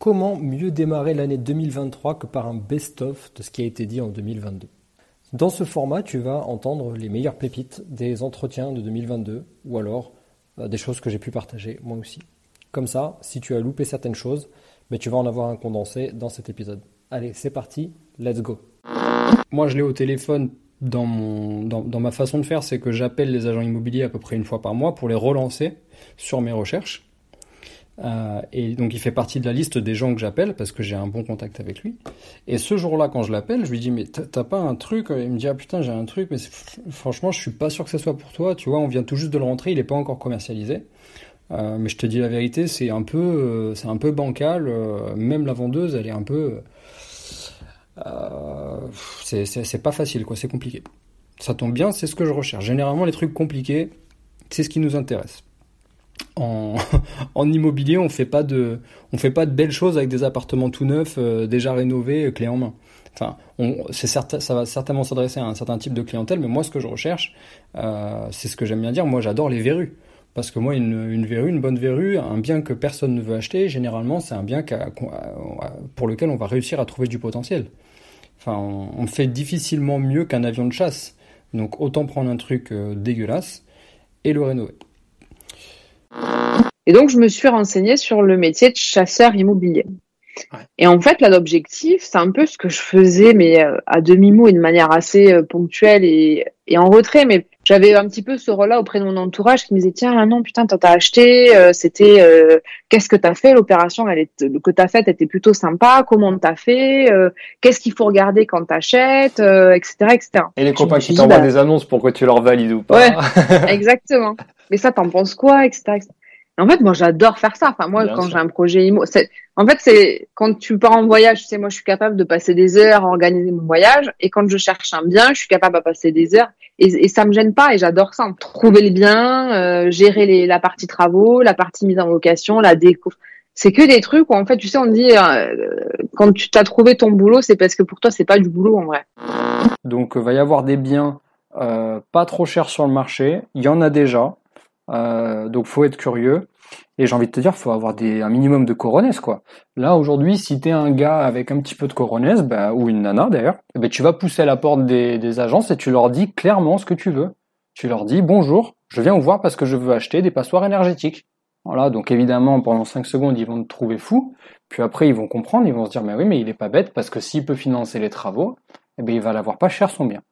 Comment mieux démarrer l'année 2023 que par un best-of de ce qui a été dit en 2022 Dans ce format, tu vas entendre les meilleures pépites des entretiens de 2022 ou alors euh, des choses que j'ai pu partager moi aussi. Comme ça, si tu as loupé certaines choses, mais tu vas en avoir un condensé dans cet épisode. Allez, c'est parti, let's go. Moi, je l'ai au téléphone dans, mon, dans, dans ma façon de faire, c'est que j'appelle les agents immobiliers à peu près une fois par mois pour les relancer sur mes recherches. Euh, et donc il fait partie de la liste des gens que j'appelle parce que j'ai un bon contact avec lui. Et ce jour-là, quand je l'appelle, je lui dis mais t'as pas un truc? Il me dit ah putain j'ai un truc, mais franchement je suis pas sûr que ce soit pour toi. Tu vois, on vient tout juste de le rentrer, il est pas encore commercialisé. Euh, mais je te dis la vérité, c'est un peu, euh, c'est un peu bancal. Euh, même la vendeuse, elle est un peu, euh, c'est pas facile quoi, c'est compliqué. Ça tombe bien, c'est ce que je recherche. Généralement les trucs compliqués, c'est ce qui nous intéresse en, immobilier, on fait pas de, fait pas de belles choses avec des appartements tout neufs, euh, déjà rénovés, euh, clés en main. Enfin, certain, ça va certainement s'adresser à un certain type de clientèle, mais moi, ce que je recherche, euh, c'est ce que j'aime bien dire. Moi, j'adore les verrues. Parce que moi, une, verrue, une bonne verrue, un bien que personne ne veut acheter, généralement, c'est un bien pour lequel on va réussir à trouver du potentiel. On, fait difficilement mieux qu'un avion de chasse. Donc, autant prendre un truc dégueulasse et le rénover. Et donc, je me suis renseignée sur le métier de chasseur immobilier. Ouais. Et en fait, là, l'objectif, c'est un peu ce que je faisais, mais euh, à demi-mot et de manière assez euh, ponctuelle et, et, en retrait. Mais j'avais un petit peu ce rôle-là auprès de mon entourage qui me disait Tiens, ah non, putain, t'as acheté, euh, c'était euh, qu'est-ce que t'as fait? L'opération elle est, que t'as faite était plutôt sympa. Comment t'as fait euh, Qu'est-ce qu'il faut regarder quand t'achètes etc., etc. Et les copains qui t'envoient bah, des annonces pour que tu leur valides ou pas Ouais, exactement. Mais ça, t'en penses quoi etc., etc. En fait, moi, j'adore faire ça. Enfin, moi, Bien quand j'ai un projet IMO, en fait, c'est quand tu pars en voyage, tu sais, moi, je suis capable de passer des heures à organiser mon voyage. Et quand je cherche un bien, je suis capable de passer des heures. Et, et ça me gêne pas. Et j'adore ça. Trouver le bien, euh, gérer les, la partie travaux, la partie mise en location, la déco. C'est que des trucs où, en fait, tu sais, on dit, euh, quand tu t'as trouvé ton boulot, c'est parce que pour toi, c'est pas du boulot, en vrai. Donc, il va y avoir des biens euh, pas trop chers sur le marché. Il y en a déjà. Euh, donc faut être curieux. Et j'ai envie de te dire, faut avoir un minimum de coronaise, quoi. Là, aujourd'hui, si t'es un gars avec un petit peu de coronaise, bah, ou une nana d'ailleurs, bah, tu vas pousser à la porte des, des agences et tu leur dis clairement ce que tu veux. Tu leur dis, bonjour, je viens vous voir parce que je veux acheter des passoires énergétiques. Voilà, donc évidemment, pendant 5 secondes, ils vont te trouver fou. Puis après, ils vont comprendre, ils vont se dire, mais oui, mais il est pas bête parce que s'il peut financer les travaux, eh bien, il va l'avoir pas cher son bien.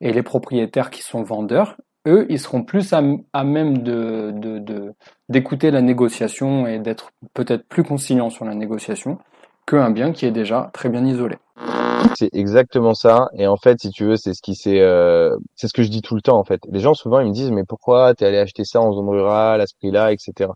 Et les propriétaires qui sont vendeurs, eux, ils seront plus à, à même de, de, d'écouter la négociation et d'être peut-être plus conciliants sur la négociation qu'un bien qui est déjà très bien isolé. C'est exactement ça. Et en fait, si tu veux, c'est ce qui c'est, euh, c'est ce que je dis tout le temps en fait. Les gens souvent ils me disent mais pourquoi t'es allé acheter ça en zone rurale à ce prix-là, etc.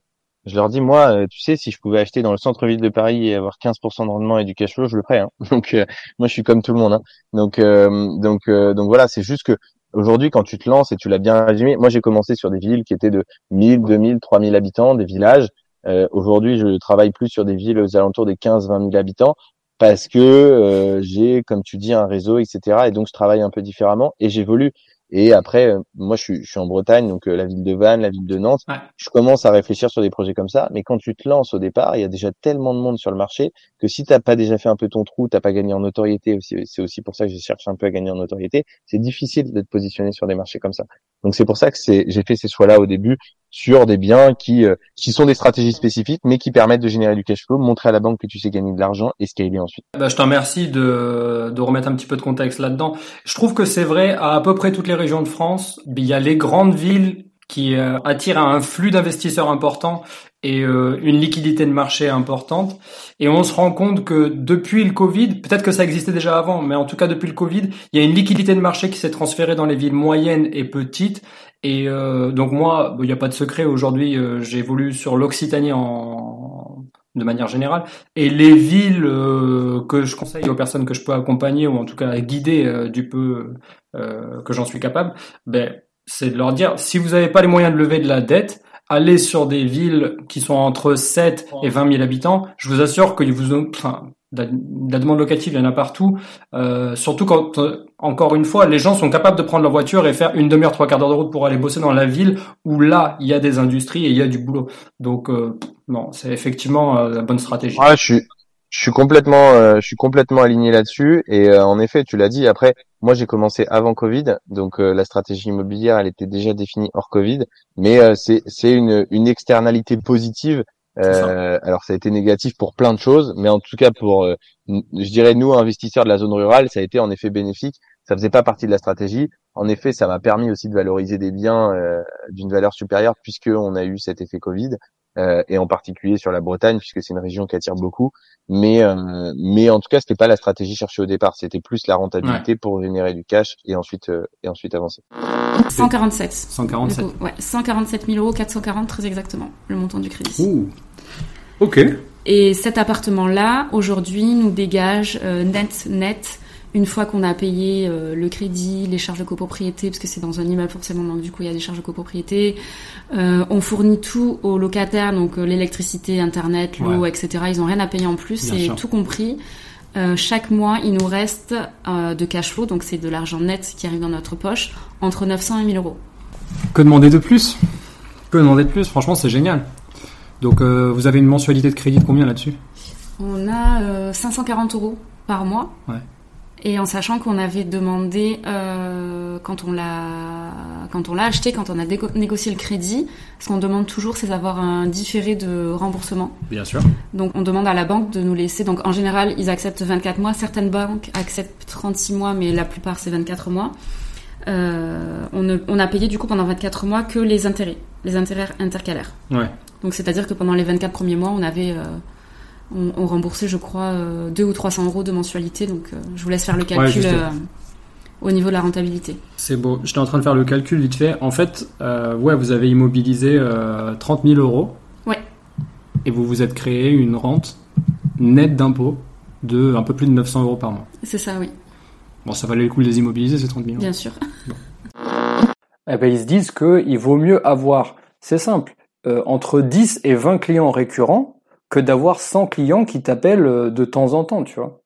Je leur dis moi, euh, tu sais, si je pouvais acheter dans le centre-ville de Paris et avoir 15% de rendement et du cash flow, je le ferais. Hein. Donc euh, moi, je suis comme tout le monde. Hein. Donc donc donc voilà, c'est juste que Aujourd'hui, quand tu te lances et tu l'as bien résumé, moi j'ai commencé sur des villes qui étaient de 1000, 2000, 3000 habitants, des villages. Euh, Aujourd'hui, je travaille plus sur des villes aux alentours des 15, 20 000 habitants parce que euh, j'ai, comme tu dis, un réseau, etc. Et donc je travaille un peu différemment et j'évolue. Et après, euh, moi, je suis, je suis en Bretagne, donc euh, la ville de Vannes, la ville de Nantes. Ouais. Je commence à réfléchir sur des projets comme ça. Mais quand tu te lances au départ, il y a déjà tellement de monde sur le marché que si t'as pas déjà fait un peu ton trou, t'as pas gagné en notoriété. C'est aussi pour ça que je cherche un peu à gagner en notoriété. C'est difficile d'être positionné sur des marchés comme ça. Donc c'est pour ça que c'est, j'ai fait ces choix-là au début sur des biens qui, euh, qui sont des stratégies spécifiques, mais qui permettent de générer du cash flow, montrer à la banque que tu sais gagner de l'argent et scaler ensuite. Bah, je te remercie de, de remettre un petit peu de contexte là-dedans. Je trouve que c'est vrai à à peu près toutes les régions de France. Il y a les grandes villes qui euh, attirent un flux d'investisseurs important et euh, une liquidité de marché importante. Et on se rend compte que depuis le Covid, peut-être que ça existait déjà avant, mais en tout cas depuis le Covid, il y a une liquidité de marché qui s'est transférée dans les villes moyennes et petites. Et euh, donc moi, il n'y a pas de secret, aujourd'hui euh, j'évolue sur l'Occitanie en, de manière générale. Et les villes que je conseille aux personnes que je peux accompagner ou en tout cas guider du peu que j'en suis capable, ben c'est de leur dire si vous n'avez pas les moyens de lever de la dette, allez sur des villes qui sont entre 7 et 20 000 habitants. Je vous assure qu'ils vous ont, enfin, la, demande locative, il y en a partout. Euh, surtout quand, euh, encore une fois, les gens sont capables de prendre leur voiture et faire une demi-heure, trois quarts d'heure de route pour aller bosser dans la ville où là, il y a des industries et il y a du boulot. Donc, euh, non, c'est effectivement la bonne stratégie. Ah, je suis, je suis complètement, euh, je suis complètement aligné là-dessus. Et euh, en effet, tu l'as dit. Après, moi, j'ai commencé avant Covid, donc euh, la stratégie immobilière, elle était déjà définie hors Covid. Mais c'est c'est une une externalité positive. alors, ça a été négatif pour plein de choses, mais en tout cas pour, je dirais nous investisseurs de la zone rurale, ça a été en effet bénéfique. Ça faisait pas partie de la stratégie. En effet, ça m'a permis aussi de valoriser des biens d'une valeur supérieure puisque on a eu cet effet Covid. Euh, et en particulier sur la Bretagne puisque c'est une région qui attire beaucoup. Mais euh, mais en tout cas, c'était pas la stratégie cherchée au départ. C'était plus la rentabilité pour générer du cash et ensuite euh, et ensuite avancer. 147. 147. ouais, 147 000 euros, 440 très exactement le montant du crédit. Ouh. Ok. Et cet appartement-là, aujourd'hui, nous dégage net net une fois qu'on a payé euh, le crédit, les charges de copropriété, parce que c'est dans un immeuble forcément, donc du coup il y a des charges de copropriété, euh, on fournit tout aux locataires, donc euh, l'électricité, internet, l'eau, etc. Ils ont rien à payer en plus, c'est tout compris. chaque mois, il nous reste de cash flow, donc c'est de l'argent net qui arrive dans notre poche, entre 900 et 1000 euros. Que demander de plus? Que demander de plus? Franchement, c'est génial. Donc vous avez une mensualité de crédit de combien là-dessus? On a 540 euros par mois. Ouais. Et en sachant qu'on avait demandé euh, quand on l'a quand on l'a acheté, quand on a négocié le crédit, ce qu'on demande toujours, c'est d'avoir un différé de remboursement. Bien sûr. Donc on demande à la banque de nous laisser. Donc en général, ils acceptent 24 mois. Certaines banques acceptent 36 mois, mais la plupart c'est 24 mois. Euh, on, on, a payé du coup pendant 24 mois que les intérêts, les intérêts intercalaires. Ouais. Donc c'est-à-dire que pendant les 24 premiers mois, on avait euh, on, remboursait, je crois, 2 euh, ou 300 euros de mensualité. Donc, euh, je vous laisse faire le calcul euh, au niveau de la rentabilité. C'est beau. J'étais en train de faire le calcul vite fait. En fait, ouais, vous avez immobilisé 30 000 euros. Ouais. Et vous vous êtes créé une rente nette d'impôt de un peu plus de 900 euros par mois. C'est ça, oui. Bon, ça valait le coup de les immobiliser, ces 30 000 euros. Bien sûr. Eh ben, ils se disent qu'il vaut mieux avoir, c'est simple, entre 10 et 20 clients récurrents que d'avoir 100 clients qui t'appellent euh, de temps en temps, tu vois.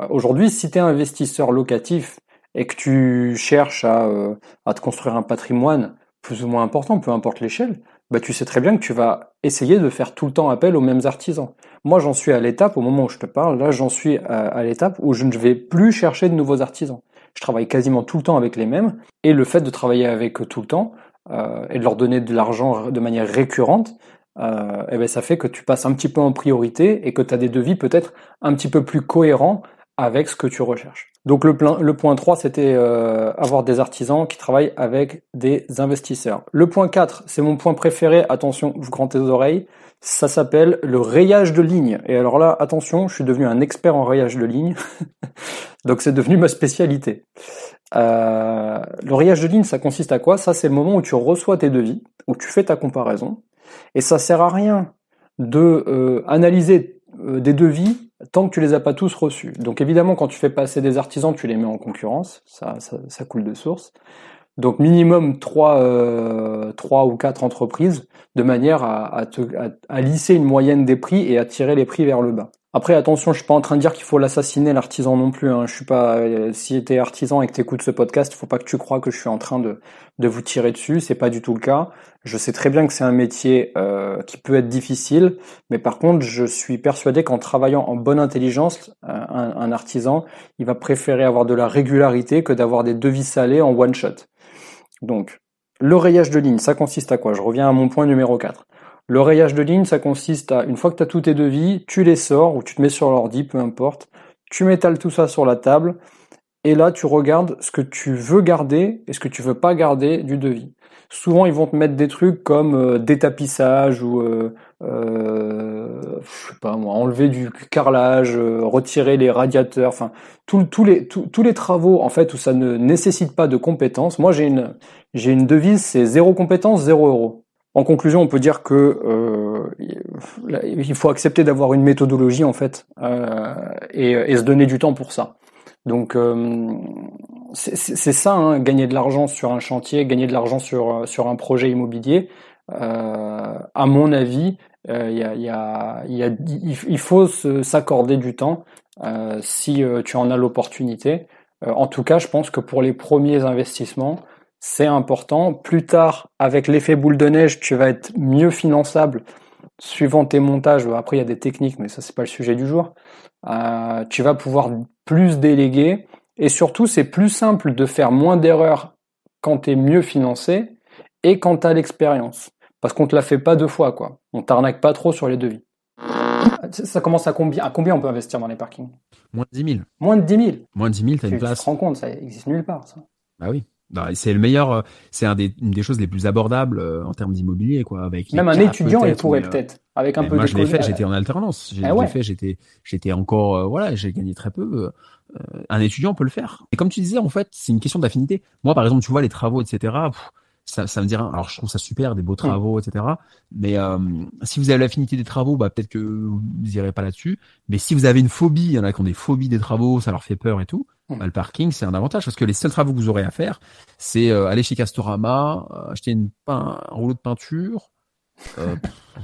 Euh, aujourd'hui, si tu es investisseur locatif et que tu cherches à, euh, à te construire un patrimoine plus ou moins important, peu importe l'échelle, bah tu sais très bien que tu vas essayer de faire tout le temps appel aux mêmes artisans. Moi, j'en suis à l'étape, au moment où je te parle, là, j'en suis à, l'étape où je ne vais plus chercher de nouveaux artisans. Je travaille quasiment tout le temps avec les mêmes, et le fait de travailler avec eux tout le temps, euh, et de leur donner de l'argent de manière récurrente, euh, eh ben ça fait que tu passes un petit peu en priorité et que tu as des devis peut-être un petit peu plus cohérents avec ce que tu recherches. Donc le, le point 3, c'était euh, avoir des artisans qui travaillent avec des investisseurs. Le point 4, c'est mon point préféré, attention, vous grand tes oreilles, ça s'appelle le rayage de ligne. Et alors là, attention, je suis devenu un expert en rayage de ligne, donc c'est devenu ma spécialité. Euh, le rayage de ligne, ça consiste à quoi? Ça, c'est le moment où tu reçois tes devis, où tu fais ta comparaison, et ça sert à rien de euh, analyser euh, des devis tant que tu les as pas tous reçus. Donc évidemment, quand tu fais passer des artisans, tu les mets en concurrence, ça, ça, coule de source. Donc minimum trois, euh, trois ou quatre entreprises de manière à, à, à, lisser une moyenne des prix et à tirer les prix vers le bas. Après attention, je suis pas en train de dire qu'il faut l'assassiner l'artisan non plus. Hein. Je suis pas. Euh, si t'es artisan et que t'écoutes ce podcast, il faut pas que tu crois que je suis en train de de vous tirer dessus. C'est pas du tout le cas. Je sais très bien que c'est un métier euh, qui peut être difficile, mais par contre, je suis persuadé qu'en travaillant en bonne intelligence, euh, un, artisan, il va préférer avoir de la régularité que d'avoir des devis salés en one shot. Donc, le rayage de ligne, ça consiste à quoi? Je reviens à mon point numéro 4. Le rayage de ligne, ça consiste à, une fois que tu as tous tes devis, tu les sors ou tu te mets sur l'ordi, peu importe. Tu métalles tout ça sur la table et là, tu regardes ce que tu veux garder et ce que tu veux pas garder du devis. Souvent, ils vont te mettre des trucs comme euh, détapissage ou euh, euh, je sais pas moi, enlever du carrelage, euh, retirer les radiateurs, enfin tous les tous les travaux en fait où ça ne nécessite pas de compétences. Moi, j'ai une j'ai une devise, c'est zéro compétence, zéro euro. En conclusion, on peut dire que euh, il faut accepter d'avoir une méthodologie en fait euh, et, se donner du temps pour ça. Donc euh, c'est ça, hein, gagner de l'argent sur un chantier, gagner de l'argent sur sur un projet immobilier. À mon avis, il faut s'accorder du temps si tu en as l'opportunité. en tout cas, je pense que pour les premiers investissements, c'est important. Plus tard, avec l'effet boule de neige, tu vas être mieux finançable suivant tes montages. Après, il y a des techniques, mais ça, c'est pas le sujet du jour. Euh, tu vas pouvoir plus déléguer. Et surtout, c'est plus simple de faire moins d'erreurs quand tu es mieux financé et quand tu as l'expérience. Parce qu'on te la fait pas deux fois, quoi. On t'arnaque pas trop sur les devis. Ça commence à combien, à combien on peut investir dans les parkings? Moins de 10 000. Moins de 10 000 Moins de 10 000, tu as une place. Tu te rends compte, ça existe nulle part, ça. Bah oui. Bah, c'est le meilleur, euh, c'est un des, une des choses les plus abordables euh, en termes d'immobilier, quoi. Avec même un étudiant, il pourrait euh, peut-être, avec un peu. Moi, je l'ai fait, j'étais en alternance. J'ai ah fait, j'étais, j'étais encore, voilà, j'ai gagné très peu. un étudiant peut le faire. Et comme tu disais, en fait, c'est une question d'affinité. Moi, par exemple, tu vois les travaux, etc. ça, ça me dirait, alors je trouve ça super, des beaux mm. travaux, etc. Mais si vous avez l'affinité des travaux, bah peut-être que vous irez pas là-dessus. Mais si vous avez une phobie, il y en a qui ont des phobies des travaux, ça leur fait peur et tout. Bah, le parking, c'est un avantage parce que les seuls travaux que vous aurez à faire, c'est euh, aller chez Castorama, euh, acheter une, un rouleau de peinture. Euh,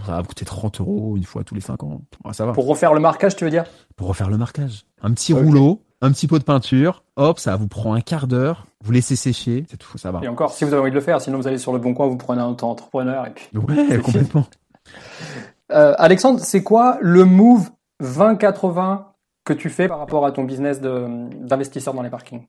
ça va coûter 30 euros une fois tous les 5 ans. ça va. Pour refaire le marquage, tu veux dire? Pour refaire le marquage. Un petit rouleau, un petit pot de peinture, hop, ça vous prend un quart d'heure, vous laissez sécher, c'est tout, ça va. Et encore, si vous avez envie de le faire, sinon vous allez sur le bon coin, vous prenez un entrepreneur et puis. Ouais, complètement. Alexandre, c'est quoi le move 2080 que tu fais par rapport à ton business d'investisseur dans les parkings.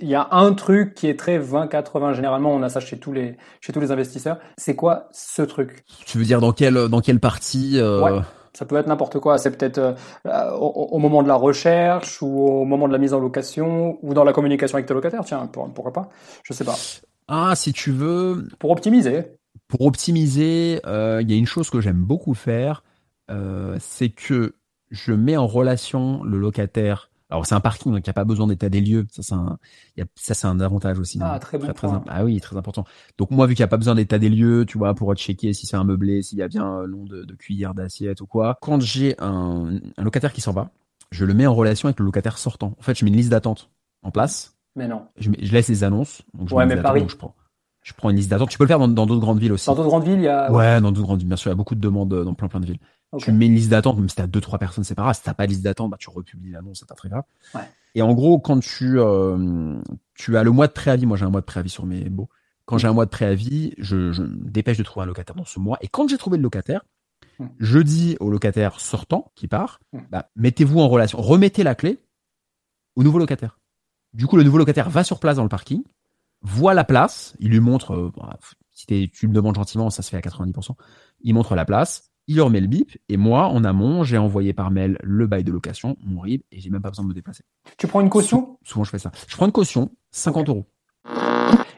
Il y a un truc qui est très 20-80. Généralement, on a ça chez tous les chez tous les investisseurs. C'est quoi ce truc? Tu veux dire dans quelle dans quelle partie euh... ouais, Ça peut être n'importe quoi. C'est peut-être euh, au, moment de la recherche ou au moment de la mise en location ou dans la communication avec tes locataires. Tiens, pourquoi pas? Je sais pas. Ah, si tu veux. Pour optimiser. Pour optimiser, euh, il y a une chose que j'aime beaucoup faire, euh, c'est que je mets en relation le locataire. Alors c'est un parking, donc il n'y a pas besoin d'état des lieux. Ça c'est un, y a, ça c'est un avantage aussi. Ah très bon très, Ah oui, très important. Donc moi vu qu'il n'y a pas besoin d'état des lieux, tu vois, pour checker si c'est un meublé, s'il y a bien un nom de, de cuillère, d'assiette ou quoi. Quand j'ai un, un locataire qui s'en va, je le mets en relation avec le locataire sortant. En fait, je mets une liste d'attente en place. Mais non. Je, je laisse les annonces. Donc je ouais, mais Paris. je prends je prends une liste d'attente. Tu peux le faire dans d'autres grandes villes aussi. Dans d'autres grandes villes, il y a. Ouais, dans d'autres grandes villes. Bien sûr, il y a beaucoup de demandes euh, dans plein plein de villes. Tu mets une liste d'attente, même si t'as deux trois personnes, c'est pas grave. Si t'as pas de liste d'attente, bah tu republies l'annonce, c'est pas très grave. Ouais. Et en gros, quand tu euh, tu as le mois de préavis, moi j'ai un mois de préavis sur mes baux. Quand j'ai un mois de préavis, je, je me dépêche de trouver un locataire dans ce mois. Et quand j'ai trouvé le locataire, hmm. je dis au locataire sortant qui part, hmm. bah, mettez-vous en relation, remettez la clé au nouveau locataire. Du coup, le nouveau locataire va sur place dans le parking, voit la place, il lui montre, euh, bah, si tu me demandes gentiment, ça se fait à 90%, il montre la place, il leur met le bip, et moi, en amont, j'ai envoyé par mail le bail de location, mon RIB, et j'ai même pas besoin de me déplacer. Tu prends une caution? Souvent, je fais ça. Je prends une caution, 50 euros.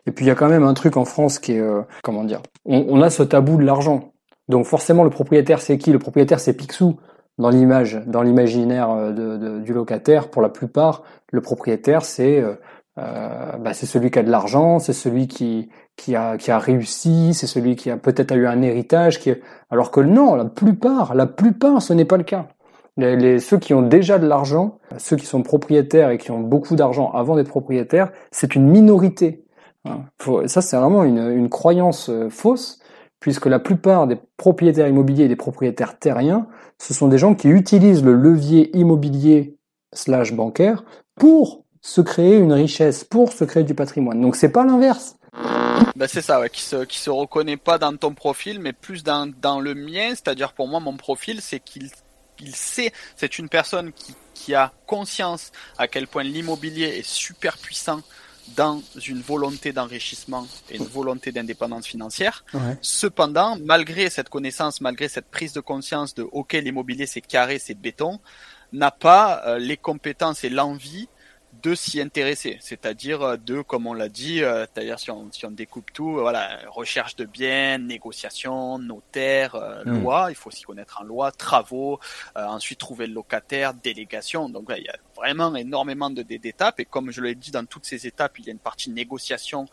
Et puis, il y a quand même un truc en France qui est, euh, comment dire, on, a ce tabou de l'argent. Donc, forcément, le propriétaire, c'est qui? Le propriétaire, c'est Picsou dans l'image, dans l'imaginaire euh, de, du locataire. Pour la plupart, le propriétaire, c'est euh, bah, c'est celui qui a de l'argent, c'est celui qui qui a qui a réussi, c'est celui qui a peut-être eu un héritage, qui alors que non, la plupart, la plupart, ce n'est pas le cas. Les, les, ceux qui ont déjà de l'argent, ceux qui sont propriétaires et qui ont beaucoup d'argent avant d'être propriétaires, c'est une minorité. Hein. ça, c'est vraiment une, une croyance euh, fausse, puisque la plupart des propriétaires immobiliers et des propriétaires terriens, ce sont des gens qui utilisent le levier immobilier slash bancaire pour se créer une richesse, pour se créer du patrimoine. Donc c'est pas l'inverse. Ben c'est ça, ouais, qui se qui se reconnaît pas dans ton profil, mais plus dans dans le mien. C'est-à-dire pour moi, mon profil, c'est qu'il il sait, c'est une personne qui qui a conscience à quel point l'immobilier est super puissant dans une volonté d'enrichissement et une volonté d'indépendance financière. Cependant, malgré cette connaissance, malgré cette prise de conscience de OK, l'immobilier c'est carré, c'est béton, n'a pas euh, les compétences et l'envie de s'y intéresser, c'est-à-dire euh, de, comme on l'a dit, euh, c'est-à-dire si on, si on découpe tout, euh, voilà, recherche de biens, négociation, notaire, hmm. loi, il faut s'y connaître en loi, travaux, ensuite trouver le locataire, délégation. Donc il y a vraiment énormément d'étapes et comme je l'ai dit dans toutes ces étapes, il y a une partie négociation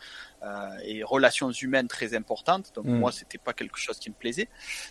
euh, et relations humaines très importantes. Donc mm. moi, c'était pas quelque chose qui me plaisait,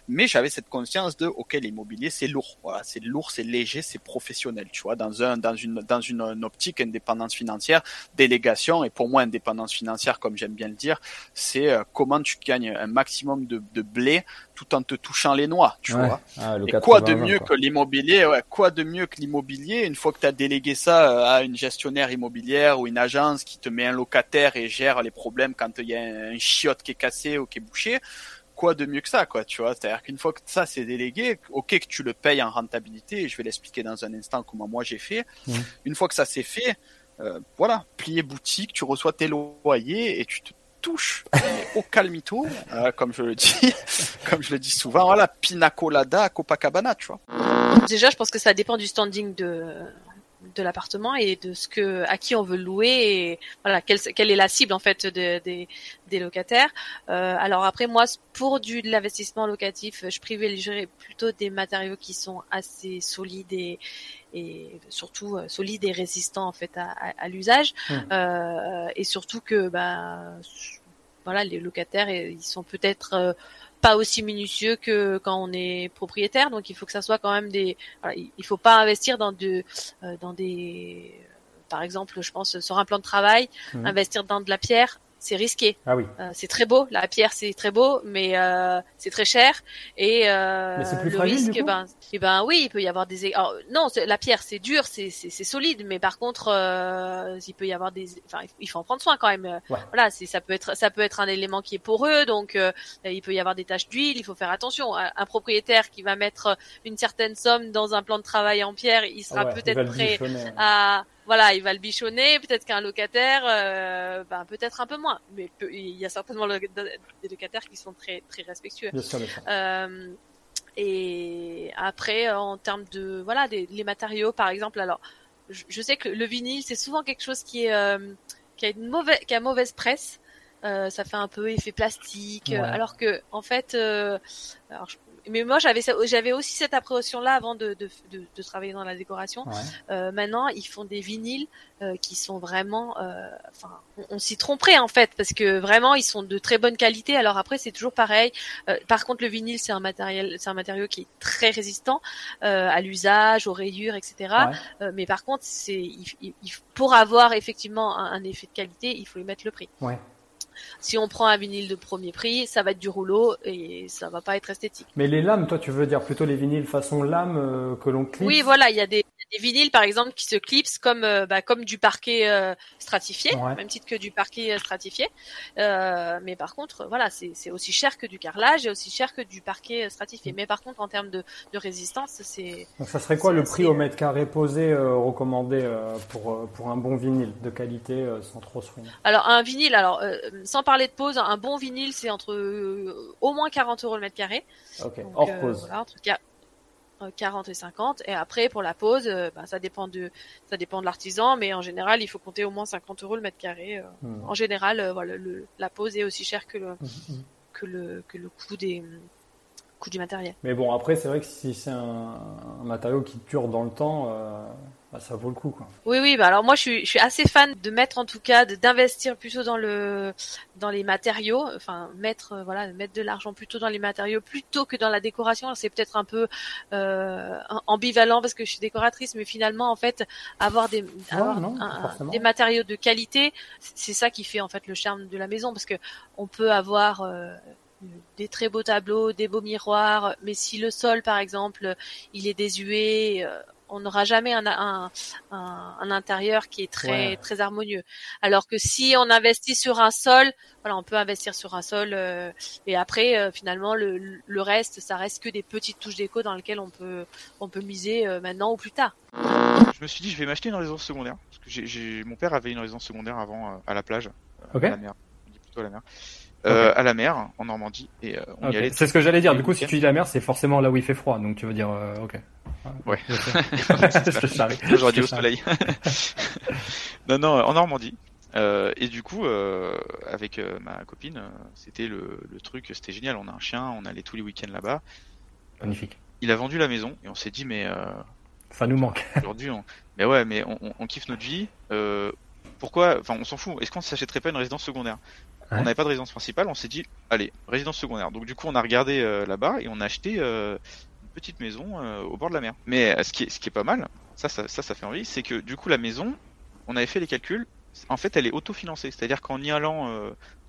mais j'avais cette conscience de ok, l'immobilier c'est lourd, voilà, c'est lourd, c'est léger, c'est professionnel, tu vois, dans un dans une dans une, optique indépendance financière, délégation et pour moi indépendance financière, comme j'aime bien le dire, c'est euh, comment tu gagnes un maximum de, de blé tout en te touchant les noix, tu vois. Ah, et quoi de mieux que l'immobilier ouais, Quoi de mieux que l'immobilier Une fois que tu as délégué ça euh, à une gestionnaire immobilière ou une agence qui te met un locataire et gère les problèmes quand il y a un chiotte qui est cassé ou qui est bouché, quoi de mieux que ça, quoi, tu vois C'est-à-dire qu'une fois que ça c'est délégué, ok que tu le payes en rentabilité, je vais l'expliquer dans un instant comment moi j'ai fait. Une fois que ça c'est fait, euh, voilà, plier boutique, tu reçois tes loyers et tu te touche au calmito, euh, comme je le dis, comme je le dis souvent, voilà, pina colada à Copacabana, tu vois. Déjà, je pense que ça dépend du standing de de l'appartement et de ce que à qui on veut louer et voilà quelle, quelle est la cible en fait de, des locataires. Euh, alors après moi pour du de l'investissement locatif, je privilégierais plutôt des matériaux qui sont assez solides et et surtout euh, solides et résistants en fait à, à, l'usage mmh. euh, et surtout que bah voilà les locataires ils sont peut-être euh, pas aussi minutieux que quand on est propriétaire. Donc il faut que ça soit quand même des. il faut pas investir dans de euh, dans des. Par exemple, je pense sur un plan de travail, mmh. investir dans de la pierre, c'est risqué. Ah oui. Euh, c'est très beau, la pierre c'est très beau, mais euh, c'est très cher et euh, plus le risque, ben, et eh ben oui, il peut y avoir des. Alors, non, la pierre c'est dur, c'est solide, mais par contre, euh, il peut y avoir des. Enfin, il faut en prendre soin quand même. Voilà, c'est ça peut être ça peut être un élément qui est poreux, donc euh, il peut y avoir des taches d'huile. Il faut faire attention. Un, propriétaire qui va mettre une certaine somme dans un plan de travail en pierre, il sera peut-être prêt à voilà, il va le bichonner. Peut-être qu'un locataire, euh, ben, peut-être un peu moins, mais il y a certainement des locataires qui sont très très respectueux. Euh, et après, en termes de voilà, des, les matériaux, par exemple, alors je, sais que le vinyle, c'est souvent quelque chose qui est euh, qui a une mauvaise qui a mauvaise presse. Euh, ça fait un peu effet plastique, alors que en fait, euh, alors je, mais moi j'avais j'avais aussi cette appréhension là avant de, de, de, de, travailler dans la décoration. Euh, maintenant ils font des vinyles euh, qui sont vraiment, euh, enfin on, s'y tromperait en fait parce que vraiment ils sont de très bonne qualité. Alors après c'est toujours pareil. Euh, par contre le vinyle c'est un matériel, c'est un matériau qui est très résistant euh, à l'usage, aux rayures, etc. mais par contre c'est il, pour avoir effectivement un, un, effet de qualité il faut y mettre le prix. Ouais. Si on prend un vinyle de premier prix, ça va être du rouleau et ça va pas être esthétique. Mais les lames, toi, tu veux dire plutôt les vinyles façon lame euh, que l'on clip Oui, voilà, il y a des, des vinyles par exemple qui se clipsent comme euh, bah, comme du parquet euh, stratifié, même titre que du parquet euh, stratifié. mais par contre, voilà, c'est aussi cher que du carrelage et aussi cher que du parquet stratifié. Mais par contre, en termes de, de résistance, c'est. Ça serait quoi le prix au mètre carré posé recommandé pour pour un bon vinyle de qualité sans trop se Alors un vinyle, alors sans parler de pose, un bon vinyle c'est entre au moins 40 euros le mètre carré. Ok. Hors pose. Voilà, 40 et 50 et après pour la pose euh, bah, ça dépend de ça dépend de l'artisan mais en général il faut compter au moins 50 euros le mètre carré euh. hmm. en général euh, voilà le, la pose est aussi chère que le hmm, hmm. que le que le coût des coût du matériel mais bon après c'est vrai que si c'est un, un, matériau qui dure dans le temps bah, ça vaut le coup quoi. Oui oui bah alors moi je suis je suis assez fan de mettre en tout cas d'investir plutôt dans le dans les matériaux enfin mettre euh, voilà mettre de l'argent plutôt dans les matériaux plutôt que dans la décoration c'est peut-être un peu euh, ambivalent parce que je suis décoratrice mais finalement en fait avoir des avoir des matériaux de qualité c'est ça qui fait en fait le charme de la maison parce que on peut avoir euh, des très beaux tableaux, des beaux miroirs, mais si le sol, par exemple, il est désuet, euh, on n'aura jamais un, un, un, intérieur qui est très très harmonieux. Alors que si on investit sur un sol, voilà, on peut investir sur un sol euh, et après euh, finalement le, le, reste, ça reste que des petites touches d'écho dans lesquelles on peut on peut miser euh, maintenant ou plus tard. Je me suis dit je vais m'acheter une résidence secondaire parce que j'ai mon père avait une résidence secondaire avant à la plage, à la mer, plutôt à la mer. Euh, à la mer en Normandie et on y allait. C'est ce que j'allais dire. Du coup, si tu dis la mer, c'est forcément là où il fait froid, donc tu veux dire, ok. Ouais. J'aurais dit au soleil. non, non, en Normandie. Euh, et du coup, euh, avec euh, ma copine, c'était le, le, truc, c'était génial. On a un chien, on allait tous les week-ends là-bas. Magnifique. il a vendu la maison et on s'est dit, mais Ça nous manque. Aujourd'hui, on... mais ouais, mais on, on kiffe notre vie. Pourquoi Enfin, on s'en fout. Est-ce qu'on s'achèterait pas une résidence secondaire On n'avait pas de résidence principale. On s'est dit, allez, résidence secondaire. Donc du coup, on a regardé là-bas et on a acheté petite maison euh, au bord de la mer. Mais ce qui est, ce qui est pas mal, ça, ça, ça, ça fait envie, c'est que du coup, la maison, on avait fait les calculs. En fait, elle est autofinancée. C'est-à-dire qu'en y allant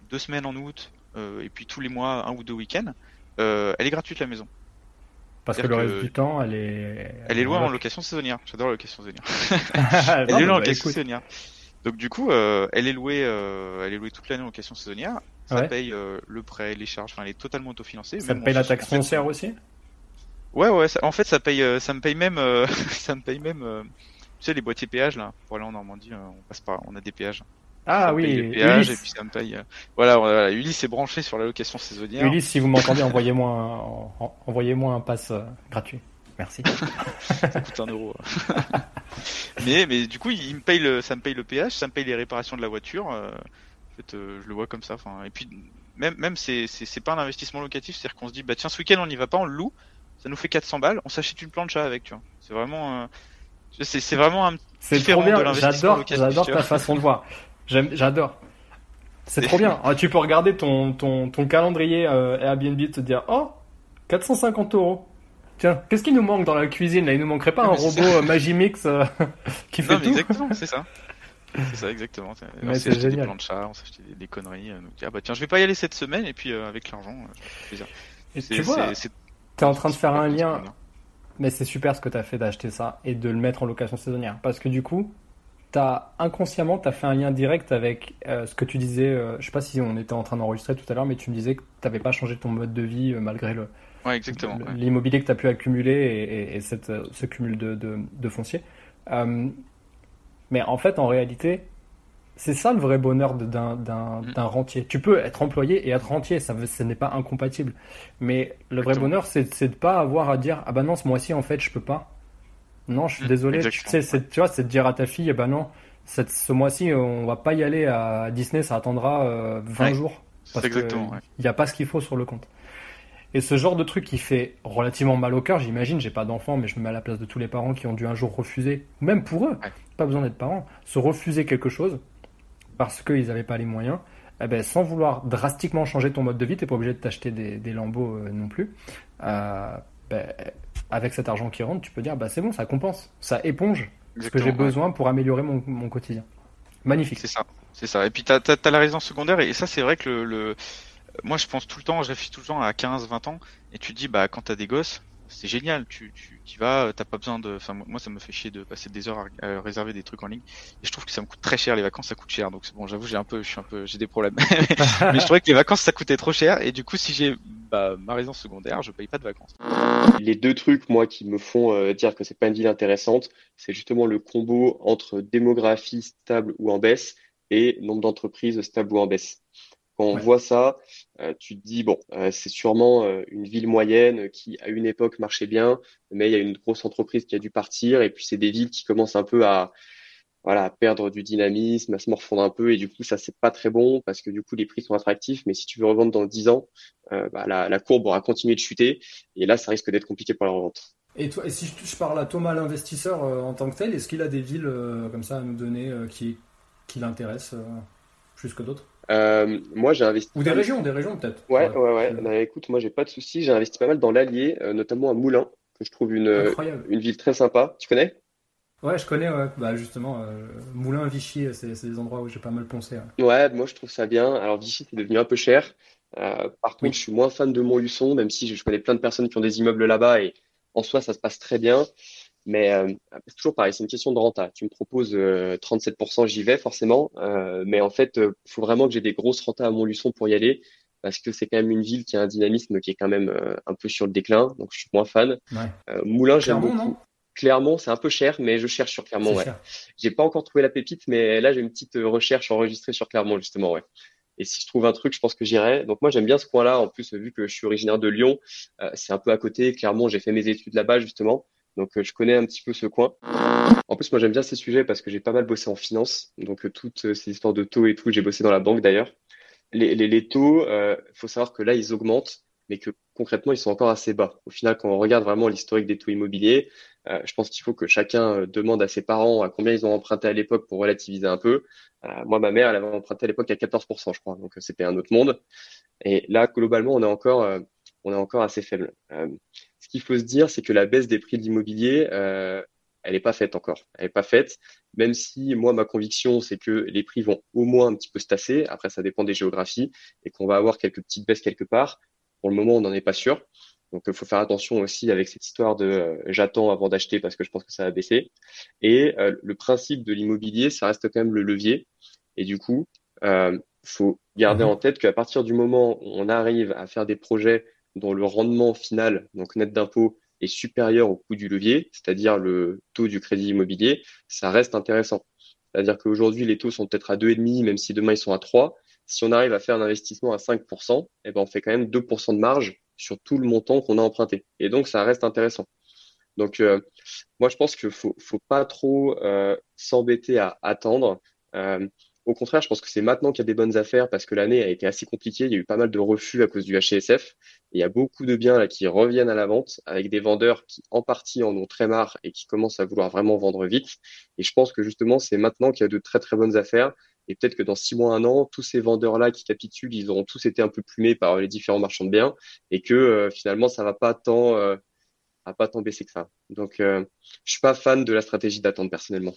deux semaines en août et puis tous les mois un ou deux week-ends, elle est gratuite la maison. Parce que le reste du temps, elle est. Elle est loin en location saisonnière. J'adore la location saisonnière. elle est loin en bah, location saisonnière. Donc du coup, euh, elle est louée, euh, elle est louée toute l'année en location saisonnière. Ça paye euh, le prêt, les charges. Enfin, elle est totalement autofinancée. Ça paye la taxe foncière aussi? Ouais, ouais. en fait, ça paye, ça me paye même, ça me paye même. tu sais, les boîtiers péages là, pour aller en Normandie, on passe par, on a des péages. Ah oui, les péages, et puis ça me paye. Voilà, voilà, Ulysse est branché sur la location saisonnière. Ulysse, si vous m'entendez, envoyez-moi, envoyez-moi un pass gratuit. Merci. ça coûte un euro. mais, mais du coup, il me paye le, ça me paye le péage, ça me paye les réparations de la voiture. Euh, en fait, euh, je le vois comme ça. Enfin, et puis même, même c'est, c'est, pas un investissement locatif, c'est-à-dire qu'on se dit, bah tiens, ce week-end on n'y va pas, on le loue, ça nous fait 400 balles, on s'achète une plancha avec, tu vois. C'est vraiment, euh, c'est, vraiment un c'est trop bien. J'adore, j'adore ta façon de voir. J'adore. C'est trop bien. Ah, tu peux regarder ton, ton, ton calendrier Airbnb et te dire, oh, 450 euros. Tiens, qu'est-ce qui nous manque dans la cuisine là? Il nous manquerait pas un robot euh, Magimix euh, qui fait tout Exactement, c'est ça. C'est ça, exactement. on s'est acheté des plans de chat, on s'est acheté des, conneries. Euh, donc, ah bah tiens, je vais pas y aller cette semaine et puis avec l'argent, je tu vois, t'es en train de faire un lien. Mais c'est super ce que tu as fait d'acheter ça et de le mettre en location saisonnière. Parce que du coup, as inconsciemment, tu as fait un lien direct avec ce que tu disais. je sais pas si on était en train d'enregistrer tout à l'heure, mais tu me disais que tu n'avais pas changé ton mode de vie malgré le, exactement. L'immobilier que tu as pu accumuler et, cette, ce cumul de, de, foncier. Euh, mais en fait, en réalité, c'est ça le vrai bonheur mm. d'un rentier. Tu peux être employé et être rentier, ça, ce n'est pas incompatible. Mais le vrai bonheur, c'est de pas avoir à dire ah bah non, ce mois-ci en fait je peux pas. Non, je suis mm, désolé. Tu sais, tu vois, c'est de dire à ta fille ah bah non, cette, ce mois-ci on va pas y aller à Disney, ça attendra 20 euh, jours. Parce qu'il n'y a pas ce qu'il faut sur le compte. Et ce genre de truc qui fait relativement mal au cœur, j'imagine, j'ai pas d'enfant, mais je me mets à la place de tous les parents qui ont dû un jour refuser, même pour eux, pas besoin d'être parents, se refuser quelque chose parce qu'ils n'avaient pas les moyens, eh ben, sans vouloir drastiquement changer ton mode de vie, t'es pas obligé de t'acheter des, des, lambeaux euh, non plus. Euh, ben, avec cet argent qui rentre, tu peux dire, bah, c'est bon, ça compense, ça éponge ce que j'ai besoin pour améliorer mon, mon quotidien. Magnifique. C'est ça, c'est ça. Et puis tu as, la résidence secondaire, et ça c'est vrai que le moi je pense tout le temps, je réfléchis tout le temps à 15, 20 ans, et tu te dis, bah quand t'as des gosses, c'est génial, tu, tu, tu vas, t'as pas besoin de, enfin moi ça me fait chier de passer des heures à, réserver des trucs en ligne, et je trouve que ça me coûte très cher, les vacances ça coûte cher, donc bon j'avoue j'ai un peu, je suis un peu, j'ai des problèmes, mais je trouvais que les vacances ça coûtait trop cher, et du coup si j'ai bah, ma résidence secondaire, je paye pas de vacances. Les deux trucs moi qui me font euh, dire que c'est pas une ville intéressante, c'est justement le combo entre démographie stable ou en baisse et nombre d'entreprises stable ou en baisse. Quand on voit ça, euh, tu te dis bon, euh, c'est sûrement euh, une ville moyenne qui à une époque marchait bien, mais il y a une grosse entreprise qui a dû partir, et puis c'est des villes qui commencent un peu à voilà à perdre du dynamisme, à se morfondre un peu, et du coup ça c'est pas très bon parce que du coup les prix sont attractifs, mais si tu veux revendre dans 10 ans, bah, la, la, courbe aura continué de chuter, et là ça risque d'être compliqué pour la revente. Et, toi, et si je, parle à Thomas l'investisseur en tant que tel, est-ce qu'il a des villes comme ça à nous donner qui, qui l'intéressent plus que d'autres? Euh, moi, j'ai investi. Ou des régions, des régions peut-être. Ouais, ouais, ouais. Bah, écoute, moi, j'ai pas de soucis. J'ai investi pas mal dans l'Allier, euh, notamment à Moulins, que je trouve une, une ville très sympa. Tu connais? Ouais, je connais, ouais. Bah, justement, euh, Moulins, Vichy, c'est des endroits où j'ai pas mal poncé. Ouais. moi, je trouve ça bien. Alors, Vichy, c'est devenu un peu cher. par contre, je suis moins fan de Montluçon, même si je connais plein de personnes qui ont des immeubles là-bas et en soi, ça se passe très bien. Mais euh, c'est toujours pareil, c'est une question de renta. Tu me proposes 37%, euh, j'y vais forcément. Euh, mais en fait, il faut vraiment que j'ai des grosses rentas à Montluçon pour y aller parce que c'est quand même une ville qui a un dynamisme qui est quand même un peu sur le déclin. Donc je suis moins fan. Ouais. Moulin, j'aime beaucoup. Clermont, c'est un peu cher, mais je cherche sur Clermont. Ouais. J'ai pas encore trouvé la pépite, mais là j'ai une petite recherche enregistrée sur Clermont justement. Ouais. Et si je trouve un truc, je pense que j'irai. Donc moi j'aime bien ce coin-là. En plus, vu que je suis originaire de Lyon, c'est un peu à côté. Clermont, j'ai fait mes études là-bas justement. Donc euh, je connais un petit peu ce coin. En plus, moi j'aime bien ces sujets parce que j'ai pas mal bossé en finance. Donc euh, toutes euh, ces histoires de taux et tout, j'ai bossé dans la banque d'ailleurs. Les, les, les taux, il euh, faut savoir que là ils augmentent, mais que concrètement ils sont encore assez bas. Au final, quand on regarde vraiment l'historique des taux immobiliers, je pense qu'il faut que chacun demande à ses parents à combien ils ont emprunté à l'époque pour relativiser un peu. moi, ma mère, elle avait emprunté à l'époque à 14%, je crois, donc c'était un autre monde. Et là, globalement, on est encore, on est encore assez faible. Ce qu'il faut se dire, c'est que la baisse des prix de l'immobilier, elle n'est pas faite encore. Elle n'est pas faite, même si moi, ma conviction, c'est que les prix vont au moins un petit peu se tasser. Après, ça dépend des géographies et qu'on va avoir quelques petites baisses quelque part. Pour le moment, on n'en est pas sûr. Donc, il faut faire attention aussi avec cette histoire de euh, j'attends avant d'acheter parce que je pense que ça va baisser. Et euh, le principe de l'immobilier, ça reste quand même le levier. Et du coup, euh, faut garder mhm. en tête qu'à partir du moment où on arrive à faire des projets dont le rendement final, donc net d'impôt, est supérieur au coût du levier, c'est-à-dire le taux du crédit immobilier, ça reste intéressant. C'est-à-dire qu'aujourd'hui, les taux sont peut-être à 2,5, même si demain ils sont à 3. Si on arrive à faire un investissement à 5%, eh ben on fait quand même 2% de marge sur tout le montant qu'on a emprunté. Et donc, ça reste intéressant. Donc, euh, moi, je pense qu'il faut, faut pas trop euh, s'embêter à attendre. Euh, au contraire, je pense que c'est maintenant qu'il y a des bonnes affaires parce que l'année a été assez compliquée. Il y a eu pas mal de refus à cause du HCSF. il y a beaucoup de biens là qui reviennent à la vente avec des vendeurs qui en partie en ont très marre et qui commencent à vouloir vraiment vendre vite. Et je pense que justement, c'est maintenant qu'il y a de très très bonnes affaires. Et peut-être que dans six mois, un an, tous ces vendeurs-là qui capitulent, ils auront tous été un peu plumés par les différents marchands de biens et que euh, finalement, ça va pas tant, euh, va pas tant baisser que ça. Donc, euh, je suis pas fan de la stratégie d'attente personnellement.